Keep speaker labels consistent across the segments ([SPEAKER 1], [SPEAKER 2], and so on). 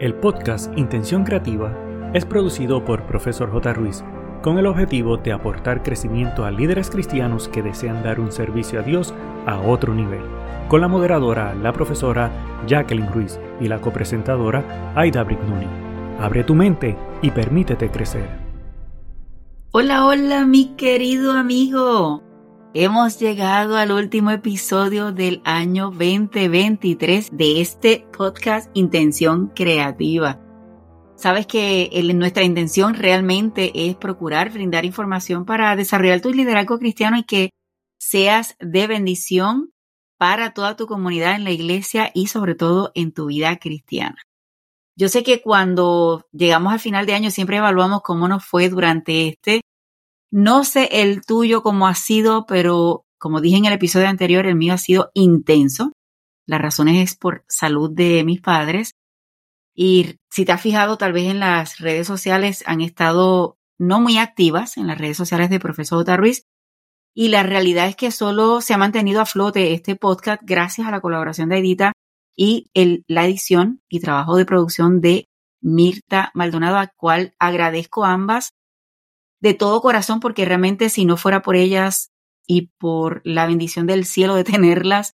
[SPEAKER 1] El podcast Intención Creativa es producido por Profesor J. Ruiz con el objetivo de aportar crecimiento a líderes cristianos que desean dar un servicio a Dios a otro nivel, con la moderadora, la profesora Jacqueline Ruiz y la copresentadora Aida Brignoni. Abre tu mente y permítete crecer.
[SPEAKER 2] Hola, hola, mi querido amigo. Hemos llegado al último episodio del año 2023 de este podcast Intención Creativa. Sabes que nuestra intención realmente es procurar brindar información para desarrollar tu liderazgo cristiano y que seas de bendición para toda tu comunidad en la iglesia y sobre todo en tu vida cristiana. Yo sé que cuando llegamos al final de año siempre evaluamos cómo nos fue durante este no sé el tuyo cómo ha sido, pero como dije en el episodio anterior, el mío ha sido intenso. Las razones es por salud de mis padres. Y si te has fijado, tal vez en las redes sociales han estado no muy activas en las redes sociales de Profesor J. Ruiz. Y la realidad es que solo se ha mantenido a flote este podcast gracias a la colaboración de Edita y el, la edición y trabajo de producción de Mirta Maldonado, a cual agradezco ambas de todo corazón, porque realmente si no fuera por ellas y por la bendición del cielo de tenerlas,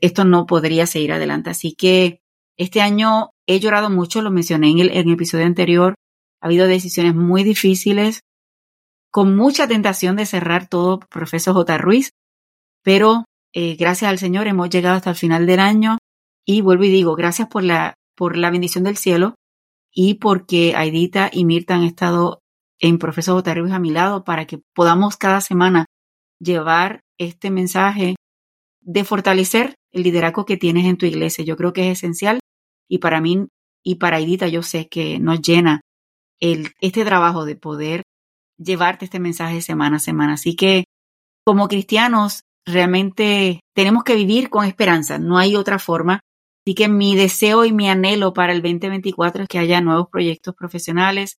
[SPEAKER 2] esto no podría seguir adelante. Así que este año he llorado mucho, lo mencioné en el, en el episodio anterior. Ha habido decisiones muy difíciles, con mucha tentación de cerrar todo profesor J. Ruiz, pero eh, gracias al Señor hemos llegado hasta el final del año y vuelvo y digo, gracias por la, por la bendición del cielo y porque Aidita y Mirta han estado en Profesor J. a mi lado para que podamos cada semana llevar este mensaje de fortalecer el liderazgo que tienes en tu iglesia. Yo creo que es esencial y para mí y para Edita yo sé que nos llena el, este trabajo de poder llevarte este mensaje semana a semana. Así que como cristianos realmente tenemos que vivir con esperanza, no hay otra forma. Así que mi deseo y mi anhelo para el 2024 es que haya nuevos proyectos profesionales,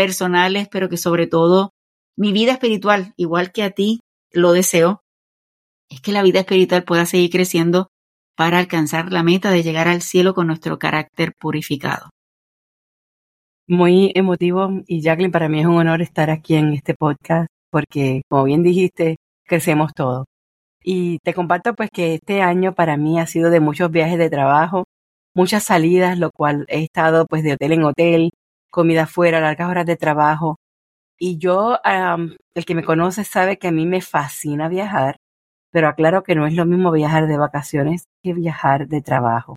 [SPEAKER 2] personales, pero que sobre todo mi vida espiritual, igual que a ti, lo deseo, es que la vida espiritual pueda seguir creciendo para alcanzar la meta de llegar al cielo con nuestro carácter purificado.
[SPEAKER 3] Muy emotivo y Jacqueline, para mí es un honor estar aquí en este podcast porque, como bien dijiste, crecemos todos. Y te comparto pues que este año para mí ha sido de muchos viajes de trabajo, muchas salidas, lo cual he estado pues de hotel en hotel, comida fuera, largas horas de trabajo. Y yo, el que me conoce sabe que a mí me fascina viajar, pero aclaro que no es lo mismo viajar de vacaciones que viajar de trabajo.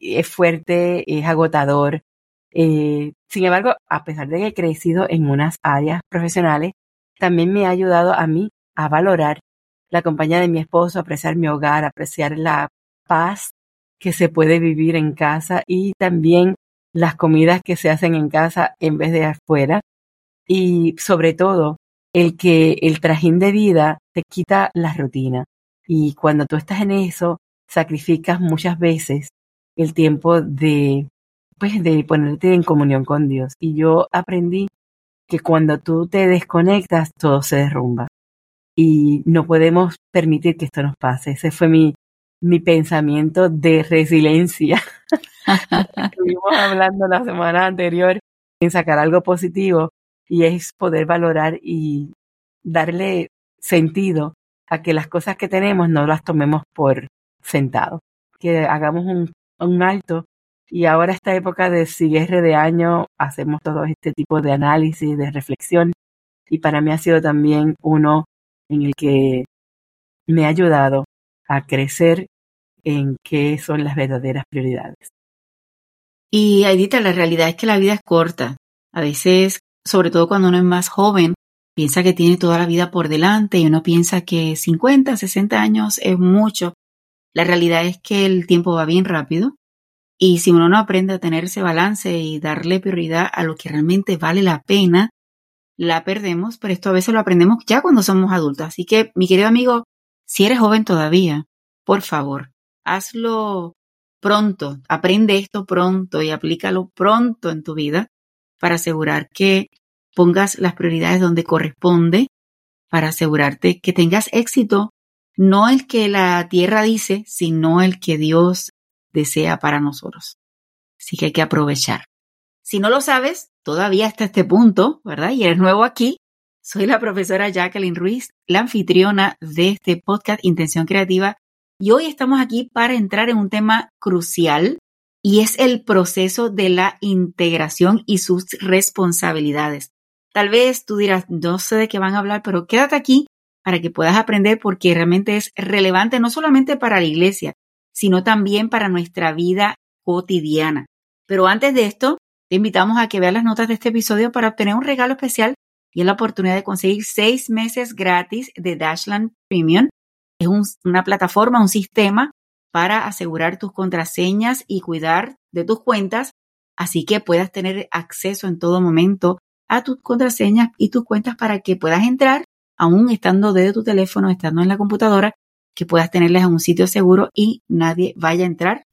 [SPEAKER 3] Es fuerte, es agotador. Eh, sin embargo, a pesar de que he crecido en unas áreas profesionales, también me ha ayudado a mí a valorar la compañía de mi esposo, apreciar mi hogar, apreciar la paz que se puede vivir en casa y también las comidas que se hacen en casa en vez de afuera. Y sobre todo el que el trajín de vida te quita la rutina. Y cuando tú estás en eso sacrificas muchas veces el tiempo de pues de ponerte en comunión con Dios. Y yo aprendí que cuando tú te desconectas todo se derrumba. Y no podemos permitir que esto nos pase. Ese fue mi mi pensamiento de resiliencia. Estuvimos hablando la semana anterior en sacar algo positivo y es poder valorar y darle sentido a que las cosas que tenemos no las tomemos por sentado, que hagamos un, alto. Y ahora esta época de cierre de año hacemos todo este tipo de análisis, de reflexión. Y para mí ha sido también uno en el que me ha ayudado a crecer en qué son las verdaderas prioridades.
[SPEAKER 2] Y Aidita, la realidad es que la vida es corta. A veces, sobre todo cuando uno es más joven, piensa que tiene toda la vida por delante y uno piensa que 50, 60 años es mucho. La realidad es que el tiempo va bien rápido y si uno no aprende a tener ese balance y darle prioridad a lo que realmente vale la pena, la perdemos, pero esto a veces lo aprendemos ya cuando somos adultos. Así que, mi querido amigo, si eres joven todavía, por favor, hazlo pronto, aprende esto pronto y aplícalo pronto en tu vida para asegurar que pongas las prioridades donde corresponde, para asegurarte que tengas éxito, no el que la tierra dice, sino el que Dios desea para nosotros. Así que hay que aprovechar. Si no lo sabes, todavía hasta este punto, ¿verdad? Y eres nuevo aquí. Soy la profesora Jacqueline Ruiz, la anfitriona de este podcast Intención Creativa. Y hoy estamos aquí para entrar en un tema crucial y es el proceso de la integración y sus responsabilidades. Tal vez tú dirás, no sé de qué van a hablar, pero quédate aquí para que puedas aprender porque realmente es relevante no solamente para la iglesia, sino también para nuestra vida cotidiana. Pero antes de esto, te invitamos a que veas las notas de este episodio para obtener un regalo especial y es la oportunidad de conseguir seis meses gratis de Dashland Premium. Es una plataforma, un sistema para asegurar tus contraseñas y cuidar de tus cuentas, así que puedas tener acceso en todo momento a tus contraseñas y tus cuentas para que puedas entrar, aún estando desde tu teléfono, estando en la computadora, que puedas tenerlas en un sitio seguro y nadie vaya a entrar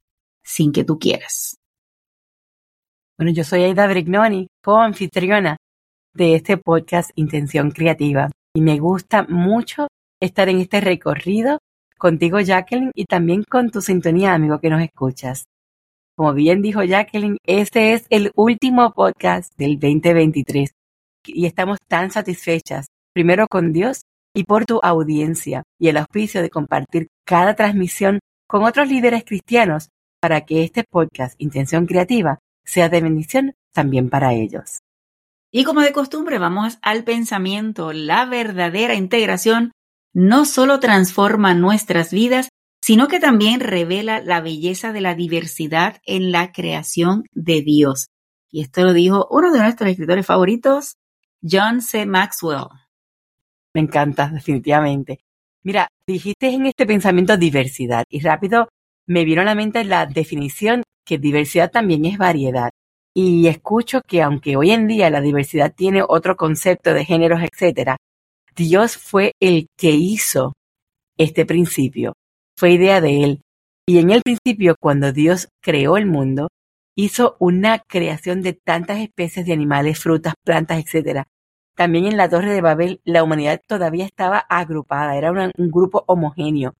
[SPEAKER 2] sin que tú quieras.
[SPEAKER 3] Bueno, yo soy Aida Brignoni, co-anfitriona de este podcast Intención Creativa y me gusta mucho estar en este recorrido contigo, Jacqueline, y también con tu sintonía, amigo, que nos escuchas. Como bien dijo Jacqueline, este es el último podcast del 2023 y estamos tan satisfechas, primero con Dios y por tu audiencia y el auspicio de compartir cada transmisión con otros líderes cristianos para que este podcast Intención Creativa sea de bendición también para ellos.
[SPEAKER 2] Y como de costumbre, vamos al pensamiento. La verdadera integración no solo transforma nuestras vidas, sino que también revela la belleza de la diversidad en la creación de Dios. Y esto lo dijo uno de nuestros escritores favoritos, John C. Maxwell.
[SPEAKER 3] Me encanta, definitivamente. Mira, dijiste en este pensamiento diversidad y rápido me vino a la mente la definición que diversidad también es variedad. Y escucho que aunque hoy en día la diversidad tiene otro concepto de géneros, etcétera, Dios fue el que hizo este principio. Fue idea de Él. Y en el principio, cuando Dios creó el mundo, hizo una creación de tantas especies de animales, frutas, plantas, etc. También en la Torre de Babel la humanidad todavía estaba agrupada, era un grupo homogéneo.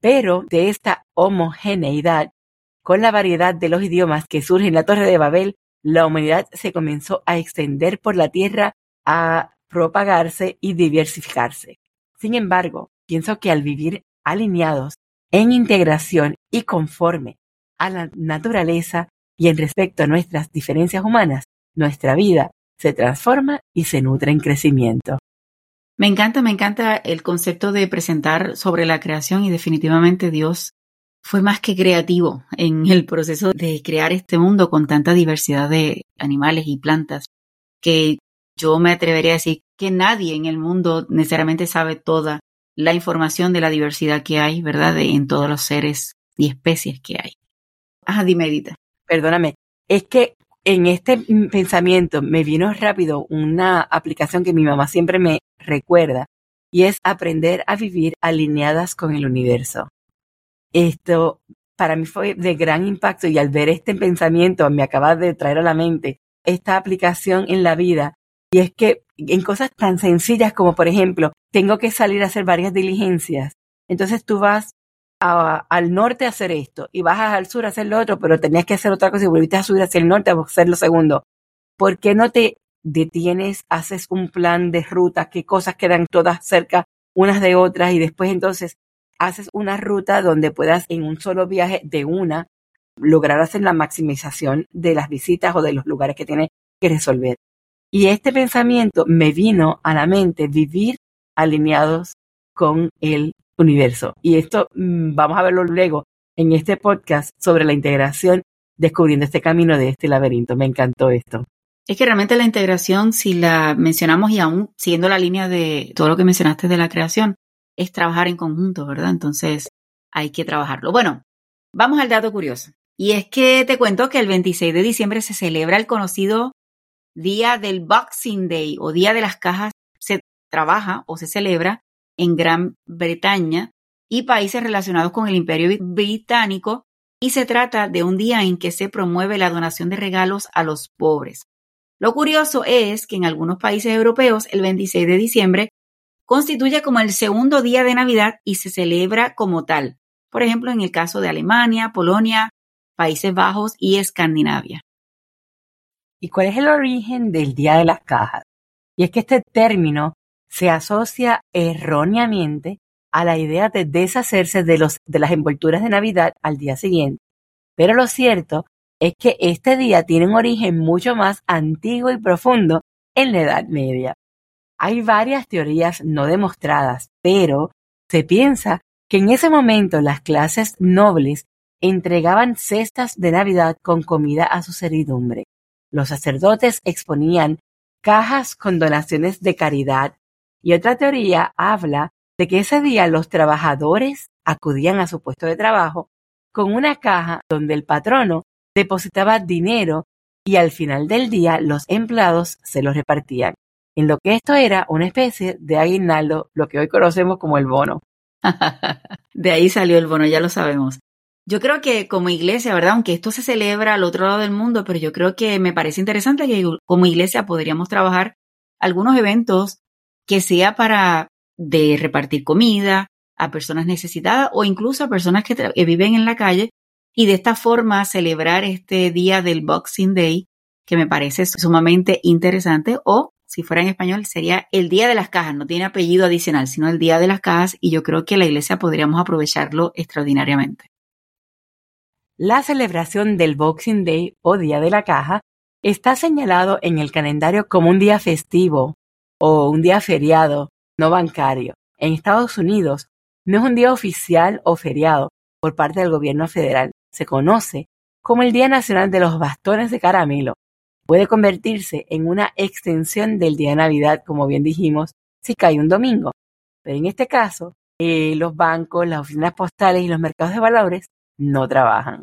[SPEAKER 3] Pero de esta homogeneidad, con la variedad de los idiomas que surge en la Torre de Babel, la humanidad se comenzó a extender por la tierra, a propagarse y diversificarse. Sin embargo, pienso que al vivir alineados en integración y conforme a la naturaleza y en respecto a nuestras diferencias humanas, nuestra vida se transforma y se nutre en crecimiento.
[SPEAKER 2] Me encanta, me encanta el concepto de presentar sobre la creación y definitivamente Dios fue más que creativo en el proceso de crear este mundo con tanta diversidad de animales y plantas que yo me atrevería a decir que nadie en el mundo necesariamente sabe toda la información de la diversidad que hay, ¿verdad? en todos los seres y especies que hay. Ajá, dime, Edita.
[SPEAKER 3] Perdóname, es que en este pensamiento me vino rápido una aplicación que mi mamá siempre me recuerda y es aprender a vivir alineadas con el universo. Esto para mí fue de gran impacto y al ver este pensamiento me acaba de traer a la mente esta aplicación en la vida y es que en cosas tan sencillas como, por ejemplo, tengo que salir a hacer varias diligencias. Entonces tú vas al norte a hacer esto y vas al sur a hacer lo otro, pero tenías que hacer otra cosa y volviste a subir hacia el norte a hacer lo segundo. ¿Por qué no te detienes, haces un plan de ruta, qué cosas quedan todas cerca unas de otras y después entonces haces una ruta donde puedas en un solo viaje de una lograr hacer la maximización de las visitas o de los lugares que tienes que resolver. Y este pensamiento me vino a la mente vivir alineados con el universo. Y esto mm, vamos a verlo luego en este podcast sobre la integración, descubriendo este camino de este laberinto. Me encantó esto.
[SPEAKER 2] Es que realmente la integración, si la mencionamos y aún siguiendo la línea de todo lo que mencionaste de la creación, es trabajar en conjunto, ¿verdad? Entonces hay que trabajarlo. Bueno, vamos al dato curioso. Y es que te cuento que el 26 de diciembre se celebra el conocido día del Boxing Day o Día de las Cajas se trabaja o se celebra en Gran Bretaña y países relacionados con el Imperio Británico y se trata de un día en que se promueve la donación de regalos a los pobres. Lo curioso es que en algunos países europeos el 26 de diciembre constituye como el segundo día de Navidad y se celebra como tal. Por ejemplo, en el caso de Alemania, Polonia, Países Bajos y Escandinavia.
[SPEAKER 3] ¿Y cuál es el origen del Día de las Cajas? Y es que este término se asocia erróneamente a la idea de deshacerse de, los, de las envolturas de Navidad al día siguiente. Pero lo cierto es que este día tiene un origen mucho más antiguo y profundo en la Edad Media. Hay varias teorías no demostradas, pero se piensa que en ese momento las clases nobles entregaban cestas de Navidad con comida a su servidumbre. Los sacerdotes exponían cajas con donaciones de caridad y otra teoría habla de que ese día los trabajadores acudían a su puesto de trabajo con una caja donde el patrono depositaba dinero y al final del día los empleados se los repartían, en lo que esto era una especie de aguinaldo, lo que hoy conocemos como el bono.
[SPEAKER 2] de ahí salió el bono, ya lo sabemos. Yo creo que como iglesia, ¿verdad? Aunque esto se celebra al otro lado del mundo, pero yo creo que me parece interesante que como iglesia podríamos trabajar algunos eventos que sea para de repartir comida a personas necesitadas o incluso a personas que, viven en la calle y de esta forma celebrar este día del Boxing Day que me parece sumamente interesante o si fuera en español sería el Día de las Cajas, no tiene apellido adicional, sino el Día de las Cajas y yo creo que la iglesia podríamos aprovecharlo extraordinariamente.
[SPEAKER 3] La celebración del Boxing Day o Día de la Caja está señalado en el calendario como un día festivo o un día feriado no bancario. En Estados Unidos no es un día oficial o feriado por parte del gobierno federal. Se conoce como el Día Nacional de los Bastones de Caramelo. Puede convertirse en una extensión del día de Navidad, como bien dijimos, si cae un domingo. Pero en este caso, eh, los bancos, las oficinas postales y los mercados de valores no trabajan.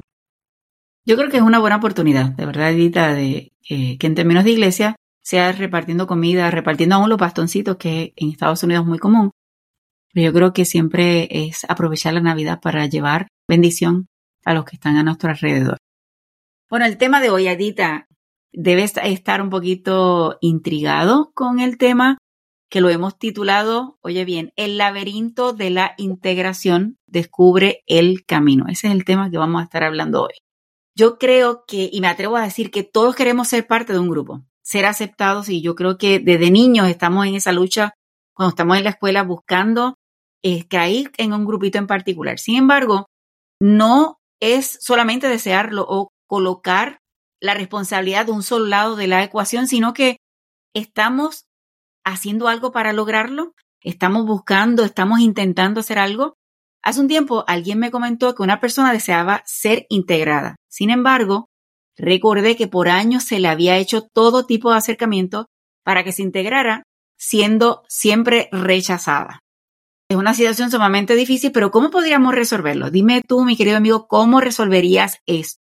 [SPEAKER 2] Yo creo que es una buena oportunidad, de verdad, Edita, de que en términos de iglesia sea repartiendo comida, repartiendo aún los bastoncitos, que en Estados Unidos es muy común. Pero yo creo que siempre es aprovechar la Navidad para llevar bendición a los que están a nuestro alrededor. Bueno, el tema de hoy, Adita, debes estar un poquito intrigado con el tema que lo hemos titulado, oye bien, el laberinto de la integración descubre el camino. Ese es el tema que vamos a estar hablando hoy. Yo creo que, y me atrevo a decir que todos queremos ser parte de un grupo ser aceptados y yo creo que desde niños estamos en esa lucha cuando estamos en la escuela buscando eh, caer en un grupito en particular. Sin embargo, no es solamente desearlo o colocar la responsabilidad de un solo lado de la ecuación, sino que estamos haciendo algo para lograrlo, estamos buscando, estamos intentando hacer algo. Hace un tiempo alguien me comentó que una persona deseaba ser integrada. Sin embargo, Recordé que por años se le había hecho todo tipo de acercamiento para que se integrara, siendo siempre rechazada. Es una situación sumamente difícil, pero ¿cómo podríamos resolverlo? Dime tú, mi querido amigo, ¿cómo resolverías esto?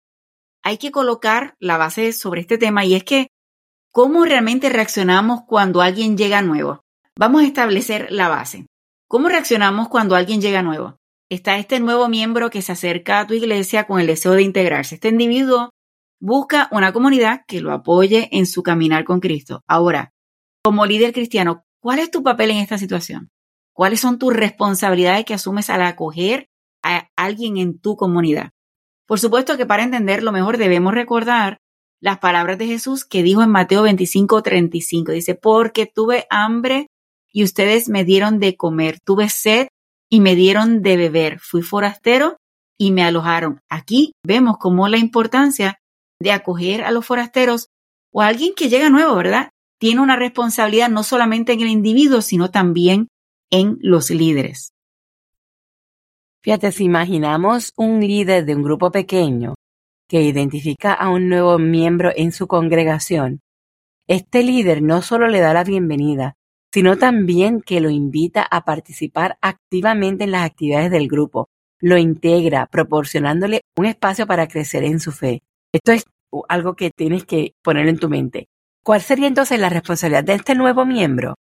[SPEAKER 2] Hay que colocar la base sobre este tema y es que, ¿cómo realmente reaccionamos cuando alguien llega nuevo? Vamos a establecer la base. ¿Cómo reaccionamos cuando alguien llega nuevo? Está este nuevo miembro que se acerca a tu iglesia con el deseo de integrarse. Este individuo Busca una comunidad que lo apoye en su caminar con Cristo. Ahora, como líder cristiano, ¿cuál es tu papel en esta situación? ¿Cuáles son tus responsabilidades que asumes al acoger a alguien en tu comunidad? Por supuesto que para entenderlo mejor debemos recordar las palabras de Jesús que dijo en Mateo 25, 35. Dice, porque tuve hambre y ustedes me dieron de comer, tuve sed y me dieron de beber, fui forastero y me alojaron. Aquí vemos cómo la importancia de acoger a los forasteros o a alguien que llega nuevo, ¿verdad? Tiene una responsabilidad no solamente en el individuo, sino también en los líderes.
[SPEAKER 3] Fíjate, si imaginamos un líder de un grupo pequeño que identifica a un nuevo miembro en su congregación, este líder no solo le da la bienvenida, sino también que lo invita a participar activamente en las actividades del grupo, lo integra, proporcionándole un espacio para crecer en su fe. Esto es algo que tienes que poner en tu mente. ¿Cuál sería entonces la responsabilidad de este nuevo miembro?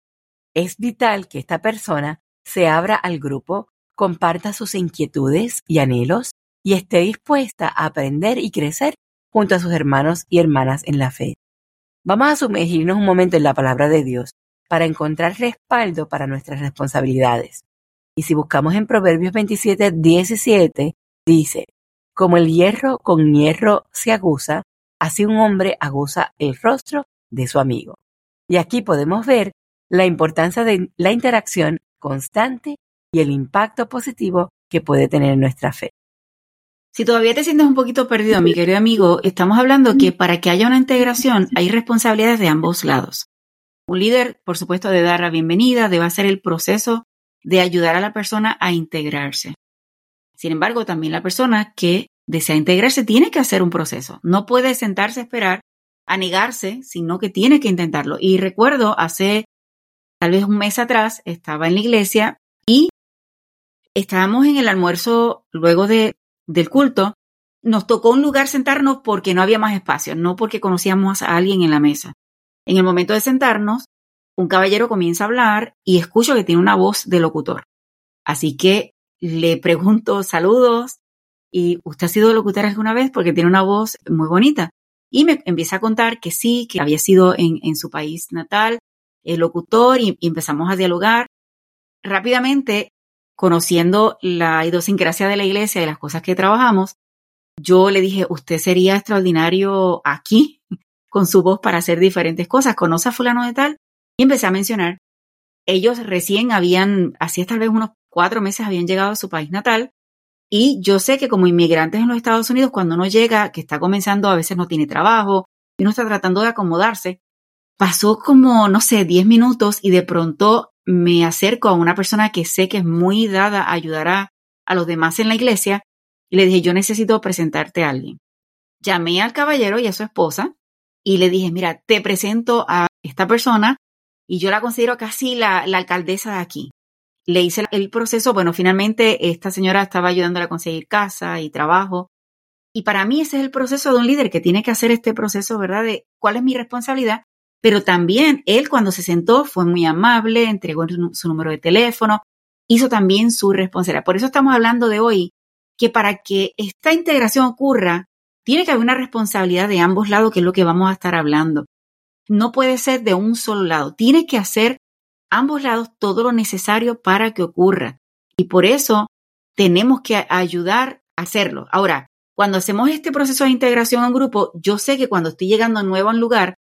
[SPEAKER 3] Es vital que esta persona se abra al grupo, comparta sus inquietudes y anhelos y esté dispuesta a aprender y crecer junto a sus hermanos y hermanas en la fe. Vamos a sumergirnos un momento en la palabra de Dios para encontrar respaldo para nuestras responsabilidades. Y si buscamos en Proverbios 27, 17, dice, como el hierro con hierro se aguza, así un hombre aguza el rostro de su amigo. Y aquí podemos ver la importancia de la interacción constante y el impacto positivo que puede tener nuestra fe.
[SPEAKER 2] Si todavía te sientes un poquito perdido, mi querido amigo, estamos hablando que para que haya una integración hay responsabilidades de ambos lados. Un líder, por supuesto, debe dar la bienvenida, debe hacer el proceso de ayudar a la persona a integrarse. Sin embargo, también la persona que desea integrarse tiene que hacer un proceso. No puede sentarse a esperar a negarse, sino que tiene que intentarlo. Y recuerdo hace tal vez un mes atrás, estaba en la iglesia y estábamos en el almuerzo luego de, del culto. Nos tocó un lugar sentarnos porque no había más espacio, no porque conocíamos a alguien en la mesa. En el momento de sentarnos, un caballero comienza a hablar y escucho que tiene una voz de locutor. Así que le pregunto saludos y usted ha sido locutor alguna vez porque tiene una voz muy bonita. Y me empieza a contar que sí, que había sido en, su país natal el locutor y, empezamos a dialogar. Rápidamente, conociendo la idiosincrasia de la iglesia y las cosas que trabajamos, yo le dije, usted sería extraordinario aquí con su voz para hacer diferentes cosas. ¿Conoce a fulano de tal? Y empecé a mencionar. Ellos recién habían, hacía tal vez unos cuatro meses, habían llegado a su país natal. Y yo sé que como inmigrantes en los Estados Unidos, cuando uno llega, que está comenzando, a veces no tiene trabajo y uno está tratando de acomodarse. Pasó como, no sé, diez minutos y de pronto me acerco a una persona que sé que es muy dada a ayudar a, a los demás en la iglesia y le dije, yo necesito presentarte a alguien. Llamé al caballero y a su esposa y le dije, mira, te presento a esta persona y yo la considero casi la, alcaldesa de aquí. Le hice el proceso, bueno, finalmente esta señora estaba ayudándola a conseguir casa y trabajo. Y para mí ese es el proceso de un líder que tiene que hacer este proceso, ¿verdad? De cuál es mi responsabilidad. Pero también él cuando se sentó fue muy amable, entregó su número de teléfono, hizo también su responsabilidad. Por eso estamos hablando de hoy que para que esta integración ocurra, tiene que haber una responsabilidad de ambos lados, que es lo que vamos a estar hablando no puede ser de un solo lado. Tiene que hacer ambos lados todo lo necesario para que ocurra. Y por eso tenemos que ayudar a hacerlo. Ahora, cuando hacemos este proceso de integración en grupo, yo sé que cuando estoy llegando nuevo a un lugar,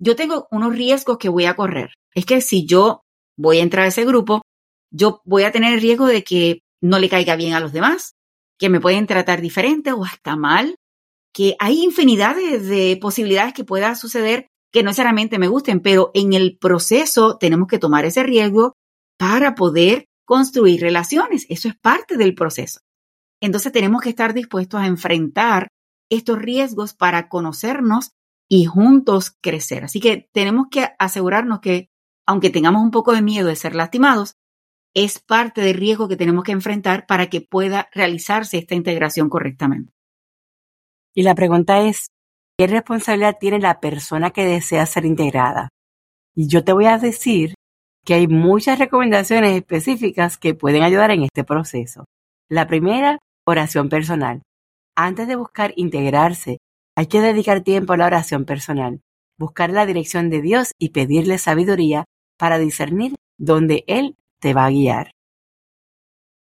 [SPEAKER 2] yo tengo unos riesgos que voy a correr. Es que si yo voy a entrar a ese grupo, yo voy a tener el riesgo de que no le caiga bien a los demás, que me pueden tratar diferente o hasta mal, que hay infinidad de, posibilidades que pueda suceder que no necesariamente me gusten, pero en el proceso tenemos que tomar ese riesgo para poder construir relaciones. Eso es parte del proceso. Entonces tenemos que estar dispuestos a enfrentar estos riesgos para conocernos y juntos crecer. Así que tenemos que asegurarnos que, aunque tengamos un poco de miedo de ser lastimados, es parte del riesgo que tenemos que enfrentar para que pueda realizarse esta integración correctamente.
[SPEAKER 3] Y la pregunta es, ¿Qué responsabilidad tiene la persona que desea ser integrada? Y yo te voy a decir que hay muchas recomendaciones específicas que pueden ayudar en este proceso. La primera, oración personal. Antes de buscar integrarse, hay que dedicar tiempo a la oración personal, buscar la dirección de Dios y pedirle sabiduría para discernir dónde Él te va a guiar.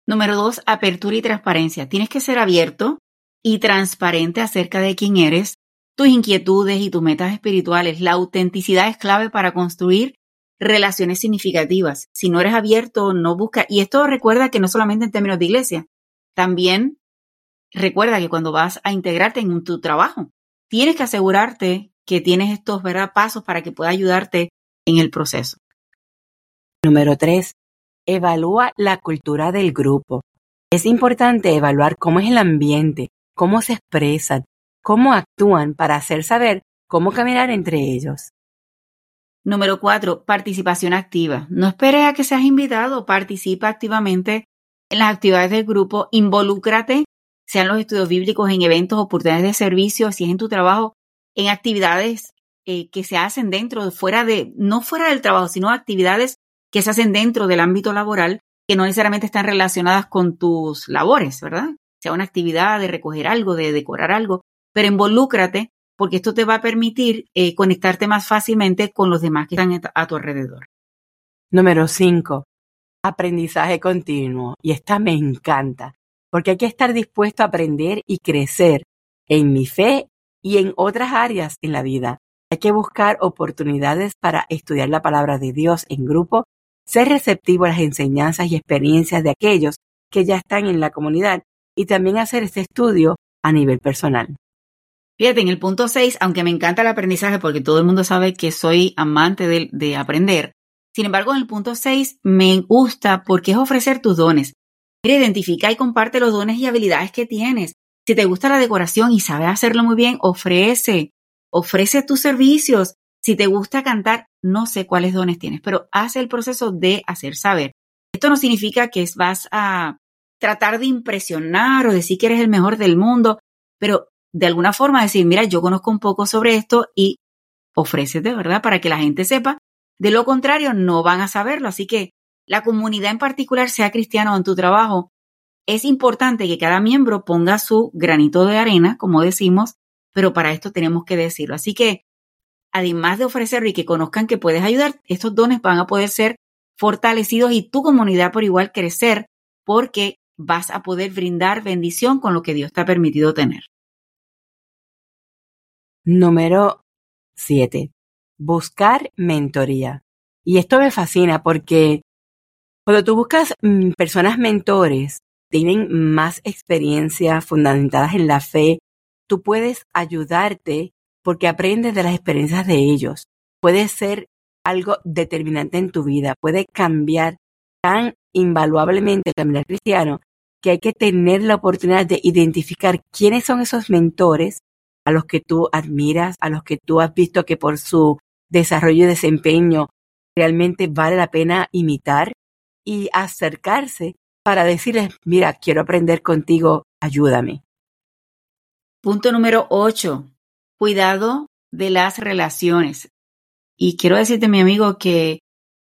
[SPEAKER 2] Número dos, apertura y transparencia. Tienes que ser abierto y transparente acerca de quién eres, tus inquietudes y tus metas espirituales. La autenticidad es clave para construir relaciones significativas. Si no eres abierto, no busca. Y esto recuerda que no solamente en términos de iglesia, también recuerda que cuando vas a integrarte en tu trabajo, tienes que asegurarte que tienes estos ¿verdad? pasos para que pueda ayudarte en el proceso.
[SPEAKER 3] Número tres, evalúa la cultura del grupo. Es importante evaluar cómo es el ambiente, cómo se expresan, cómo actúan para hacer saber cómo caminar entre ellos.
[SPEAKER 2] Número cuatro, participación activa. No esperes a que seas invitado, participa activamente en las actividades del grupo, involúcrate, sean los estudios bíblicos, en eventos, oportunidades de servicio, si es en tu trabajo, en actividades eh, que se hacen dentro, fuera de, no fuera del trabajo, sino actividades que se hacen dentro del ámbito laboral, que no necesariamente están relacionadas con tus labores, ¿verdad? Sea una actividad de recoger algo, de decorar algo, pero involúcrate porque esto te va a permitir eh, conectarte más fácilmente con los demás que están a tu alrededor.
[SPEAKER 3] Número 5. Aprendizaje continuo. Y esta me encanta. Porque hay que estar dispuesto a aprender y crecer en mi fe y en otras áreas en la vida. Hay que buscar oportunidades para estudiar la palabra de Dios en grupo, ser receptivo a las enseñanzas y experiencias de aquellos que ya están en la comunidad y también hacer este estudio a nivel personal.
[SPEAKER 2] Fíjate, en el punto 6, aunque me encanta el aprendizaje porque todo el mundo sabe que soy amante de, de aprender, sin embargo, en el punto 6 me gusta porque es ofrecer tus dones. Identifica y comparte los dones y habilidades que tienes. Si te gusta la decoración y sabes hacerlo muy bien, ofrece, ofrece tus servicios. Si te gusta cantar, no sé cuáles dones tienes, pero haz el proceso de hacer saber. Esto no significa que vas a tratar de impresionar o decir que eres el mejor del mundo, pero de alguna forma decir, mira, yo conozco un poco sobre esto y ofrécete, ¿verdad? Para que la gente sepa. De lo contrario, no van a saberlo. Así que la comunidad en particular, sea cristiano o en tu trabajo, es importante que cada miembro ponga su granito de arena, como decimos, pero para esto tenemos que decirlo. Así que, además de ofrecerlo y que conozcan que puedes ayudar, estos dones van a poder ser fortalecidos y tu comunidad por igual crecer porque vas a poder brindar bendición con lo que Dios te ha permitido tener.
[SPEAKER 3] Número 7. Buscar mentoría. Y esto me fascina porque cuando tú buscas mm, personas mentores, tienen más experiencia fundamentadas en la fe, tú puedes ayudarte porque aprendes de las experiencias de ellos. Puede ser algo determinante en tu vida, puede cambiar tan invaluablemente el caminar cristiano que hay que tener la oportunidad de identificar quiénes son esos mentores a los que tú admiras, a los que tú has visto que por su desarrollo y desempeño realmente vale la pena imitar y acercarse para decirles, mira, quiero aprender contigo, ayúdame.
[SPEAKER 2] Punto número 8. Cuidado de las relaciones. Y quiero decirte, mi amigo, que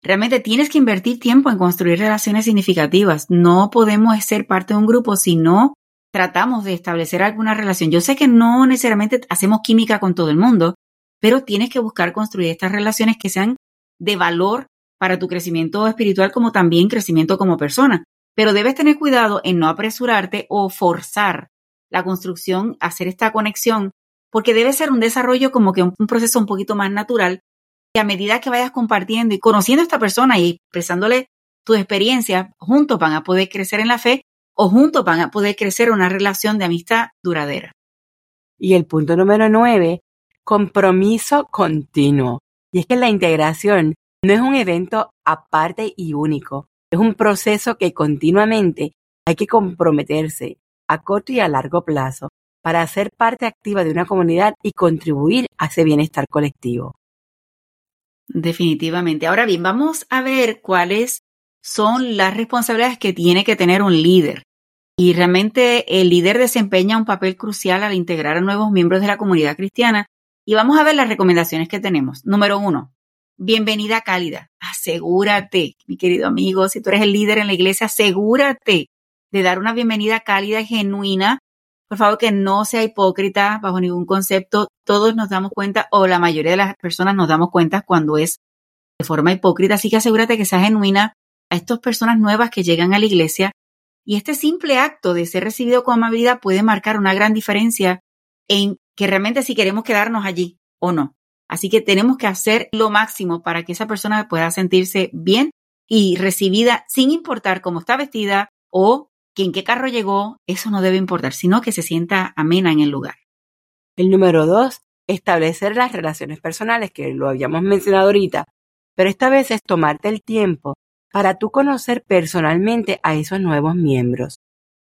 [SPEAKER 2] realmente tienes que invertir tiempo en construir relaciones significativas. No podemos ser parte de un grupo si no tratamos de establecer alguna relación. Yo sé que no necesariamente hacemos química con todo el mundo, pero tienes que buscar construir estas relaciones que sean de valor para tu crecimiento espiritual como también crecimiento como persona. Pero debes tener cuidado en no apresurarte o forzar la construcción, hacer esta conexión, porque debe ser un desarrollo como que un, proceso un poquito más natural y a medida que vayas compartiendo y conociendo a esta persona y expresándole tu experiencia, juntos van a poder crecer en la fe o juntos van a poder crecer una relación de amistad duradera.
[SPEAKER 3] Y el punto número nueve, compromiso continuo. Y es que la integración no es un evento aparte y único, es un proceso que continuamente hay que comprometerse a corto y a largo plazo para ser parte activa de una comunidad y contribuir a ese bienestar colectivo.
[SPEAKER 2] Definitivamente. Ahora bien, vamos a ver cuáles son las responsabilidades que tiene que tener un líder. Y realmente el líder desempeña un papel crucial al integrar a nuevos miembros de la comunidad cristiana y vamos a ver las recomendaciones que tenemos. Número uno, bienvenida cálida. Asegúrate, mi querido amigo, si tú eres el líder en la iglesia, asegúrate de dar una bienvenida cálida y genuina. Por favor, que no sea hipócrita bajo ningún concepto. Todos nos damos cuenta, o la mayoría de las personas nos damos cuenta cuando es de forma hipócrita. Así que asegúrate que sea genuina a estas personas nuevas que llegan a la iglesia. Y este simple acto de ser recibido con amabilidad puede marcar una gran diferencia en que realmente si queremos quedarnos allí o no. Así que tenemos que hacer lo máximo para que esa persona pueda sentirse bien y recibida sin importar cómo está vestida o en qué carro llegó, eso no debe importar, sino que se sienta amena en el lugar.
[SPEAKER 3] El número dos, establecer las relaciones personales, que lo habíamos mencionado ahorita, pero esta vez es tomarte el tiempo para tú conocer personalmente a esos nuevos miembros.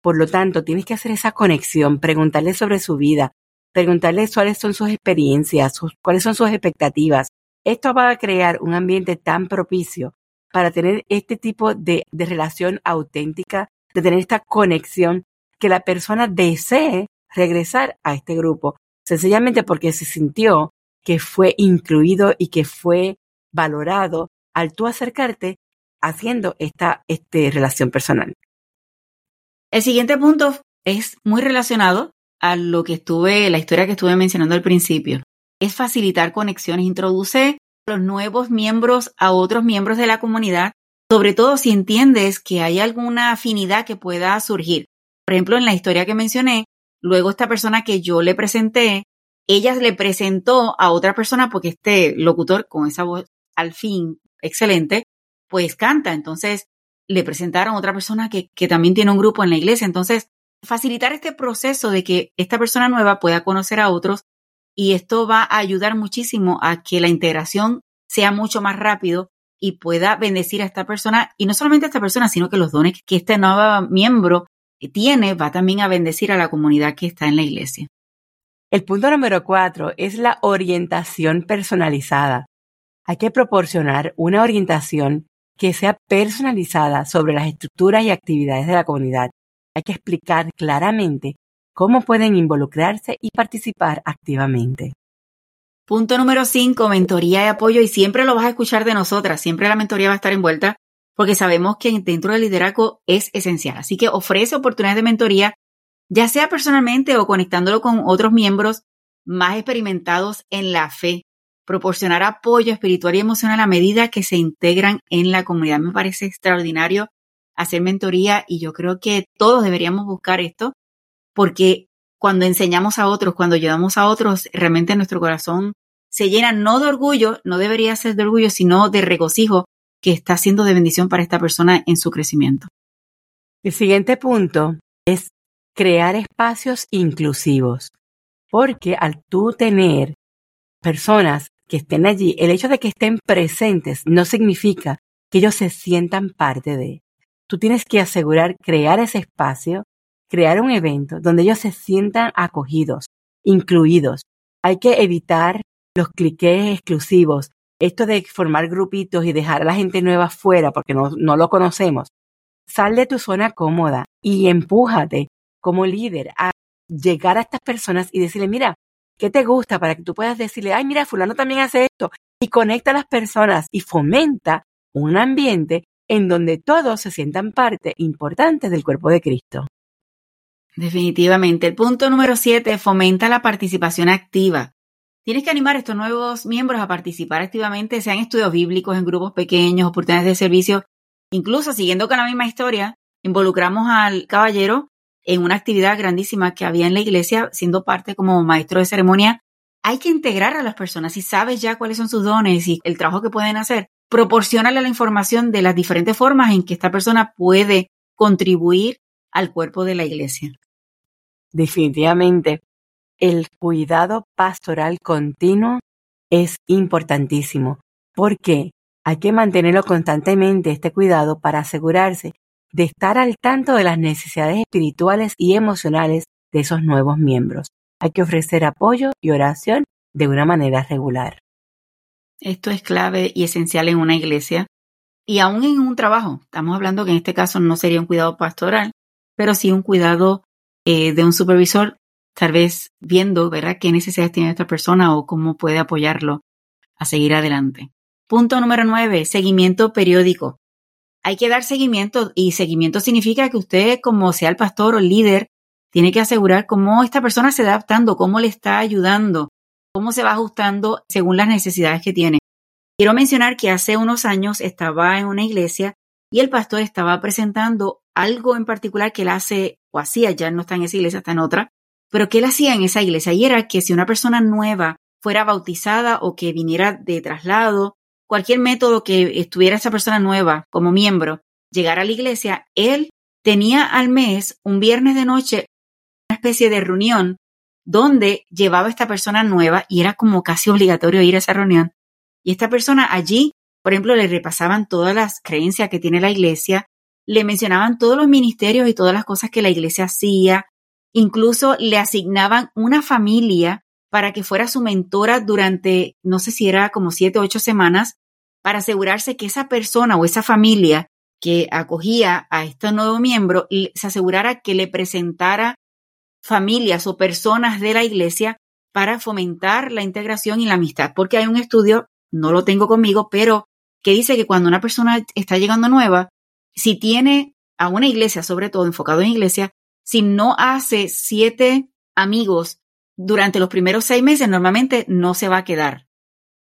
[SPEAKER 3] Por lo tanto, tienes que hacer esa conexión, preguntarles sobre su vida, preguntarles cuáles son sus experiencias, cuáles son sus expectativas. Esto va a crear un ambiente tan propicio para tener este tipo de, relación auténtica, de tener esta conexión, que la persona desee regresar a este grupo, sencillamente porque se sintió que fue incluido y que fue valorado al tú acercarte haciendo esta este, relación personal.
[SPEAKER 2] El siguiente punto es muy relacionado a lo que estuve, la historia que estuve mencionando al principio. Es facilitar conexiones, introduce a los nuevos miembros a otros miembros de la comunidad, sobre todo si entiendes que hay alguna afinidad que pueda surgir. Por ejemplo, en la historia que mencioné, luego esta persona que yo le presenté, ella le presentó a otra persona porque este locutor con esa voz al fin excelente, pues canta. Entonces le presentaron a otra persona que, que también tiene un grupo en la iglesia. Entonces, facilitar este proceso de que esta persona nueva pueda conocer a otros y esto va a ayudar muchísimo a que la integración sea mucho más rápido y pueda bendecir a esta persona y no solamente a esta persona, sino que los dones que este nuevo miembro tiene va también a bendecir a la comunidad que está en la iglesia.
[SPEAKER 3] El punto número cuatro es la orientación personalizada. Hay que proporcionar una orientación que sea personalizada sobre las estructuras y actividades de la comunidad. Hay que explicar claramente cómo pueden involucrarse y participar activamente.
[SPEAKER 2] Punto número 5, mentoría y apoyo. Y siempre lo vas a escuchar de nosotras, siempre la mentoría va a estar envuelta porque sabemos que dentro del liderazgo es esencial. Así que ofrece oportunidades de mentoría, ya sea personalmente o conectándolo con otros miembros más experimentados en la fe. Proporcionar apoyo espiritual y emocional a medida que se integran en la comunidad. Me parece extraordinario hacer mentoría y yo creo que todos deberíamos buscar esto porque cuando enseñamos a otros, cuando ayudamos a otros, realmente nuestro corazón se llena no de orgullo, no debería ser de orgullo, sino de regocijo que está siendo de bendición para esta persona en su crecimiento.
[SPEAKER 3] El siguiente punto es crear espacios inclusivos, porque al tú tener personas que estén allí, el hecho de que estén presentes no significa que ellos se sientan parte de. Tú tienes que asegurar crear ese espacio crear un evento donde ellos se sientan acogidos, incluidos. Hay que evitar los cliques exclusivos, esto de formar grupitos y dejar a la gente nueva fuera porque no, no lo conocemos. Sal de tu zona cómoda y empújate como líder a llegar a estas personas y decirle, mira, ¿qué te gusta? Para que tú puedas decirle, ay, mira, fulano también hace esto. Y conecta a las personas y fomenta un ambiente en donde todos se sientan parte importante del cuerpo de Cristo.
[SPEAKER 2] Definitivamente. El punto número siete, fomenta la participación activa. Tienes que animar a estos nuevos miembros a participar activamente, sean estudios bíblicos en grupos pequeños, oportunidades de servicio. Incluso siguiendo con la misma historia, involucramos al caballero en una actividad grandísima que había en la iglesia, siendo parte como maestro de ceremonia. Hay que integrar a las personas. Si sabes ya cuáles son sus dones y el trabajo que pueden hacer, proporcionale la información de las diferentes formas en que esta persona puede contribuir al cuerpo de la iglesia.
[SPEAKER 3] Definitivamente, el cuidado pastoral continuo es importantísimo porque hay que mantenerlo constantemente este cuidado para asegurarse de estar al tanto de las necesidades espirituales y emocionales de esos nuevos miembros. Hay que ofrecer apoyo y oración de una manera regular.
[SPEAKER 2] Esto es clave y esencial en una iglesia y aún en un trabajo. Estamos hablando que en este caso no sería un cuidado pastoral, pero sí un cuidado eh, de un supervisor, tal vez viendo, ¿verdad?, qué necesidades tiene esta persona o cómo puede apoyarlo a seguir adelante. Punto número nueve, seguimiento periódico. Hay que dar seguimiento y seguimiento significa que usted, como sea el pastor o el líder, tiene que asegurar cómo esta persona se está adaptando, cómo le está ayudando, cómo se va ajustando según las necesidades que tiene. Quiero mencionar que hace unos años estaba en una iglesia y el pastor estaba presentando algo en particular que él hace o hacía, ya no está en esa iglesia, está en otra, pero que él hacía en esa iglesia y era que si una persona nueva fuera bautizada o que viniera de traslado, cualquier método que estuviera esa persona nueva como miembro, llegara a la iglesia, él tenía al mes un viernes de noche una especie de reunión donde llevaba esta persona nueva y era como casi obligatorio ir a esa reunión. Y esta persona allí, por ejemplo, le repasaban todas las creencias que tiene la iglesia, le mencionaban todos los ministerios y todas las cosas que la iglesia hacía, incluso le asignaban una familia para que fuera su mentora durante, no sé si era como siete o ocho semanas, para asegurarse que esa persona o esa familia que acogía a este nuevo miembro se asegurara que le presentara familias o personas de la iglesia para fomentar la integración y la amistad, porque hay un estudio, no lo tengo conmigo, pero que dice que cuando una persona está llegando nueva, si tiene a una iglesia, sobre todo enfocado en iglesia, si no hace siete amigos durante los primeros seis meses, normalmente no se va a quedar.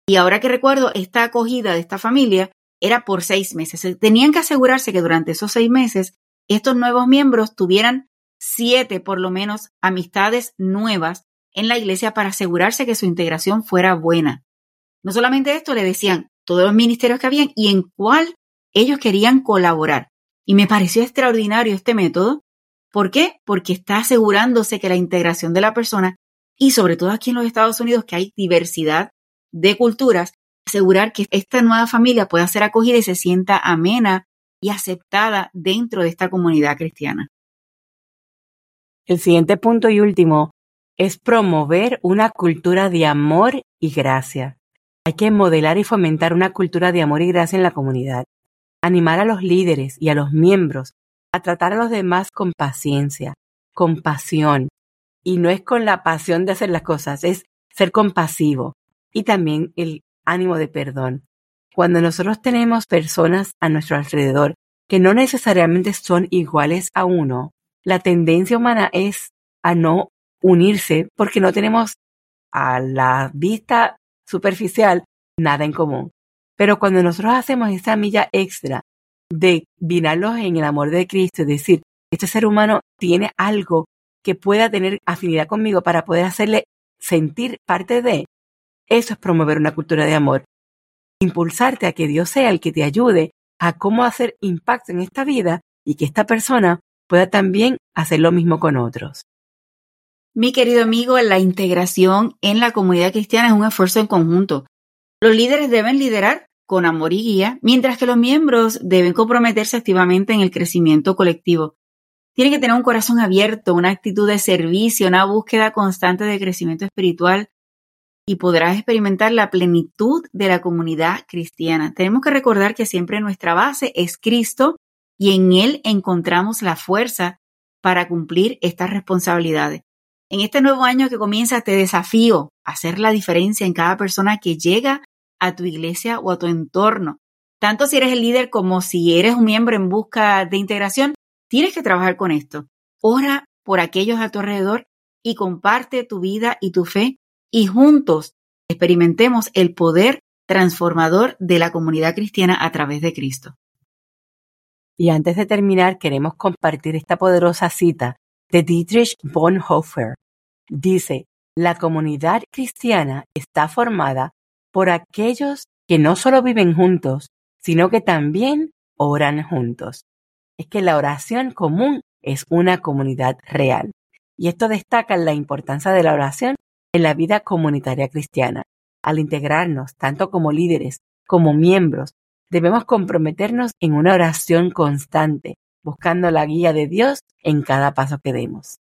[SPEAKER 2] Y ahora que recuerdo, esta acogida de esta familia era por seis meses. Tenían que asegurarse que durante esos seis meses estos nuevos miembros tuvieran siete por lo menos amistades nuevas en la iglesia para asegurarse que su integración fuera buena. No solamente esto, le decían todos los ministerios que habían y en cuál ellos querían colaborar. Y me pareció extraordinario este método. ¿Por qué? Porque está asegurándose que la integración de la persona, y sobre todo aquí en los Estados Unidos, que hay diversidad de culturas, asegurar que esta nueva familia pueda ser acogida y se sienta amena y aceptada dentro de esta comunidad cristiana.
[SPEAKER 3] El siguiente punto y último es promover una cultura de amor y gracia. Hay que modelar y fomentar una cultura de amor y gracia en la comunidad. Animar a los líderes y a los miembros a tratar a los demás con paciencia, con pasión. Y no es con la pasión de hacer las cosas, es ser compasivo. Y también el ánimo de perdón. Cuando nosotros tenemos personas a nuestro alrededor que no necesariamente son iguales a uno, la tendencia humana es a no unirse porque no tenemos a la vista superficial nada en común. Pero cuando nosotros hacemos esa milla extra de vinarlos en el amor de Cristo, es decir, este ser humano tiene algo que pueda tener afinidad conmigo para poder hacerle sentir parte de, eso es promover una cultura de amor. Impulsarte a que Dios sea el que te ayude a cómo hacer impacto en esta vida y que esta persona pueda también hacer lo mismo con otros.
[SPEAKER 2] Mi querido amigo, la integración en la comunidad cristiana es un esfuerzo en conjunto. Los líderes deben liderar con amor y guía, mientras que los miembros deben comprometerse activamente en el crecimiento colectivo. Tienen que tener un corazón abierto, una actitud de servicio, una búsqueda constante de crecimiento espiritual y podrás experimentar la plenitud de la comunidad cristiana. Tenemos que recordar que siempre nuestra base es Cristo y en Él encontramos la fuerza para cumplir estas responsabilidades. En este nuevo año que comienza te desafío a hacer la diferencia en cada persona que llega a tu iglesia o a tu entorno. Tanto si eres el líder como si eres un miembro en busca de integración, tienes que trabajar con esto. Ora por aquellos a tu alrededor y comparte tu vida y tu fe y juntos experimentemos el poder transformador de la comunidad cristiana a través de Cristo.
[SPEAKER 3] Y antes de terminar, queremos compartir esta poderosa cita de Dietrich Bonhoeffer. Dice, la comunidad cristiana está formada por aquellos que no solo viven juntos, sino que también oran juntos. Es que la oración común es una comunidad real. Y esto destaca la importancia de la oración en la vida comunitaria cristiana. Al integrarnos tanto como líderes como miembros, debemos comprometernos en una oración constante, buscando la guía de Dios en cada paso que demos.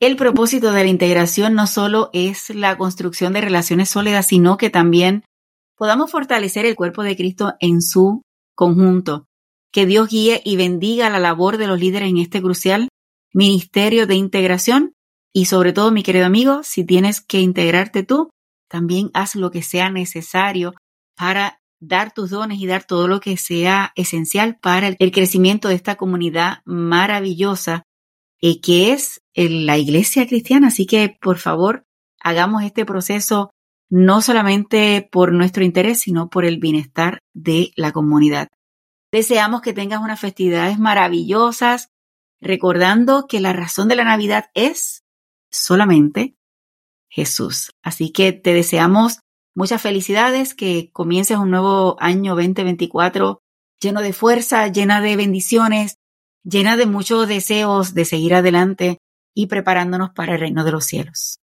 [SPEAKER 2] El propósito de la integración no solo es la construcción de relaciones sólidas, sino que también podamos fortalecer el cuerpo de Cristo en su conjunto. Que Dios guíe y bendiga la labor de los líderes en este crucial ministerio de integración. Y sobre todo, mi querido amigo, si tienes que integrarte tú, también haz lo que sea necesario para dar tus dones y dar todo lo que sea esencial para el crecimiento de esta comunidad maravillosa eh, que es la iglesia cristiana. Así que, por favor, hagamos este proceso no solamente por nuestro interés, sino por el bienestar de la comunidad. Deseamos que tengas unas festividades maravillosas, recordando que la razón de la Navidad es solamente Jesús. Así que te deseamos Muchas felicidades, que comiences un nuevo año 2024 lleno de fuerza, llena de bendiciones, llena de muchos deseos de seguir adelante y preparándonos para el reino de los cielos.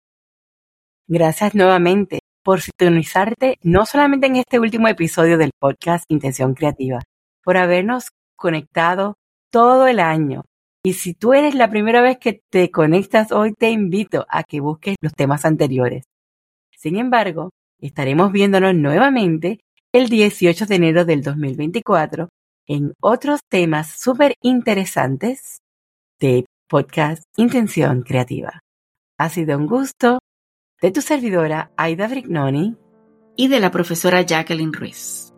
[SPEAKER 3] Gracias nuevamente por sintonizarte no solamente en este último episodio del podcast Intención Creativa, por habernos conectado todo el año. Y si tú eres la primera vez que te conectas hoy, te invito a que busques los temas anteriores. Sin embargo, Estaremos viéndonos nuevamente el 18 de enero del 2024 en otros temas súper interesantes de podcast Intención Creativa. Ha sido un gusto de tu servidora Aida Brignoni
[SPEAKER 2] y de la profesora Jacqueline Ruiz.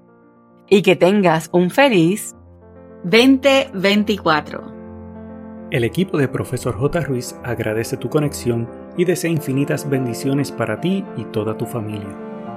[SPEAKER 3] Y que tengas un feliz
[SPEAKER 2] 2024.
[SPEAKER 1] El equipo de Profesor J. Ruiz agradece tu conexión y desea infinitas bendiciones para ti y toda tu familia.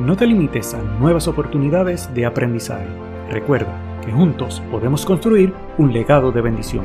[SPEAKER 1] no te limites a nuevas oportunidades de aprendizaje. Recuerda que juntos podemos construir un legado de bendición.